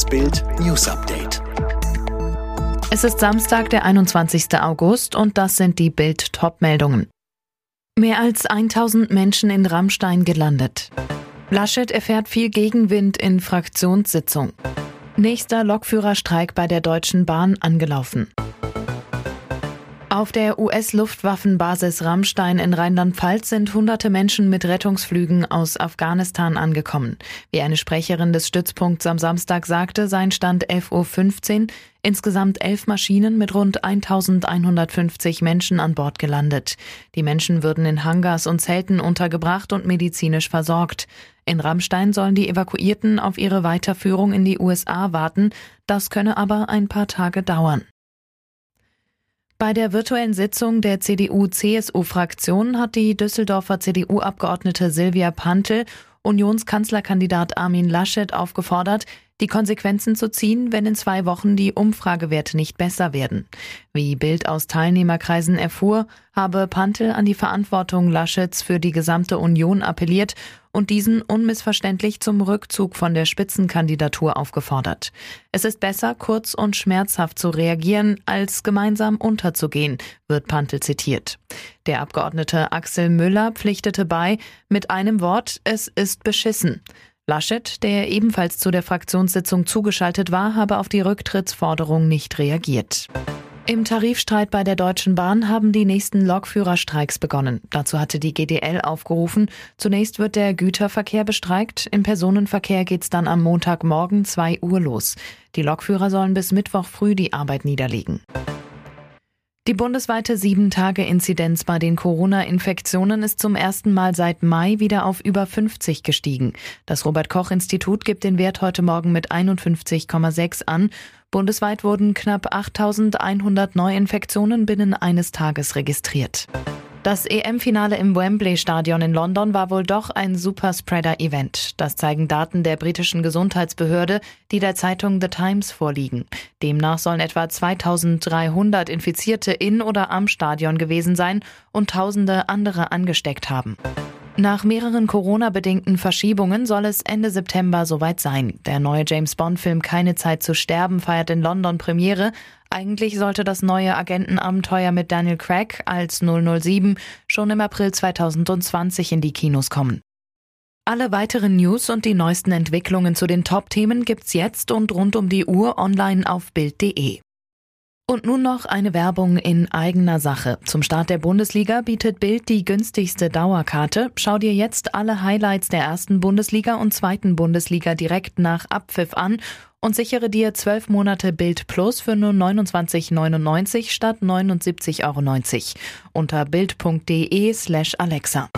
Das Bild News Update. Es ist Samstag, der 21. August und das sind die Bild Topmeldungen. Mehr als 1000 Menschen in Rammstein gelandet. Laschet erfährt viel Gegenwind in Fraktionssitzung. Nächster Lokführerstreik bei der Deutschen Bahn angelaufen. Auf der US-Luftwaffenbasis Rammstein in Rheinland-Pfalz sind hunderte Menschen mit Rettungsflügen aus Afghanistan angekommen. Wie eine Sprecherin des Stützpunkts am Samstag sagte, seien Stand 11.15 Uhr insgesamt elf Maschinen mit rund 1150 Menschen an Bord gelandet. Die Menschen würden in Hangars und Zelten untergebracht und medizinisch versorgt. In Rammstein sollen die Evakuierten auf ihre Weiterführung in die USA warten. Das könne aber ein paar Tage dauern. Bei der virtuellen Sitzung der CDU-CSU-Fraktion hat die Düsseldorfer CDU-Abgeordnete Silvia Pantel Unionskanzlerkandidat Armin Laschet aufgefordert, die Konsequenzen zu ziehen, wenn in zwei Wochen die Umfragewerte nicht besser werden. Wie Bild aus Teilnehmerkreisen erfuhr, habe Pantel an die Verantwortung Laschets für die gesamte Union appelliert und diesen unmissverständlich zum Rückzug von der Spitzenkandidatur aufgefordert. Es ist besser, kurz und schmerzhaft zu reagieren, als gemeinsam unterzugehen, wird Pantel zitiert. Der Abgeordnete Axel Müller pflichtete bei, mit einem Wort, es ist beschissen. Laschet, der ebenfalls zu der Fraktionssitzung zugeschaltet war, habe auf die Rücktrittsforderung nicht reagiert. Im Tarifstreit bei der Deutschen Bahn haben die nächsten Lokführerstreiks begonnen. Dazu hatte die GDL aufgerufen. Zunächst wird der Güterverkehr bestreikt. Im Personenverkehr geht's dann am Montagmorgen 2 Uhr los. Die Lokführer sollen bis Mittwoch früh die Arbeit niederlegen. Die bundesweite Sieben-Tage-Inzidenz bei den Corona-Infektionen ist zum ersten Mal seit Mai wieder auf über 50 gestiegen. Das Robert-Koch-Institut gibt den Wert heute Morgen mit 51,6 an. Bundesweit wurden knapp 8100 Neuinfektionen binnen eines Tages registriert. Das EM-Finale im Wembley-Stadion in London war wohl doch ein Superspreader-Event. Das zeigen Daten der britischen Gesundheitsbehörde, die der Zeitung The Times vorliegen. Demnach sollen etwa 2300 Infizierte in oder am Stadion gewesen sein und Tausende andere angesteckt haben. Nach mehreren Corona-bedingten Verschiebungen soll es Ende September soweit sein. Der neue James Bond-Film Keine Zeit zu sterben feiert in London Premiere. Eigentlich sollte das neue Agentenabenteuer mit Daniel Craig als 007 schon im April 2020 in die Kinos kommen. Alle weiteren News und die neuesten Entwicklungen zu den Top-Themen gibt's jetzt und rund um die Uhr online auf Bild.de. Und nun noch eine Werbung in eigener Sache. Zum Start der Bundesliga bietet Bild die günstigste Dauerkarte. Schau dir jetzt alle Highlights der ersten Bundesliga und zweiten Bundesliga direkt nach Abpfiff an und sichere dir zwölf Monate Bild Plus für nur 29,99 statt 79,90 Euro unter bild.de slash Alexa.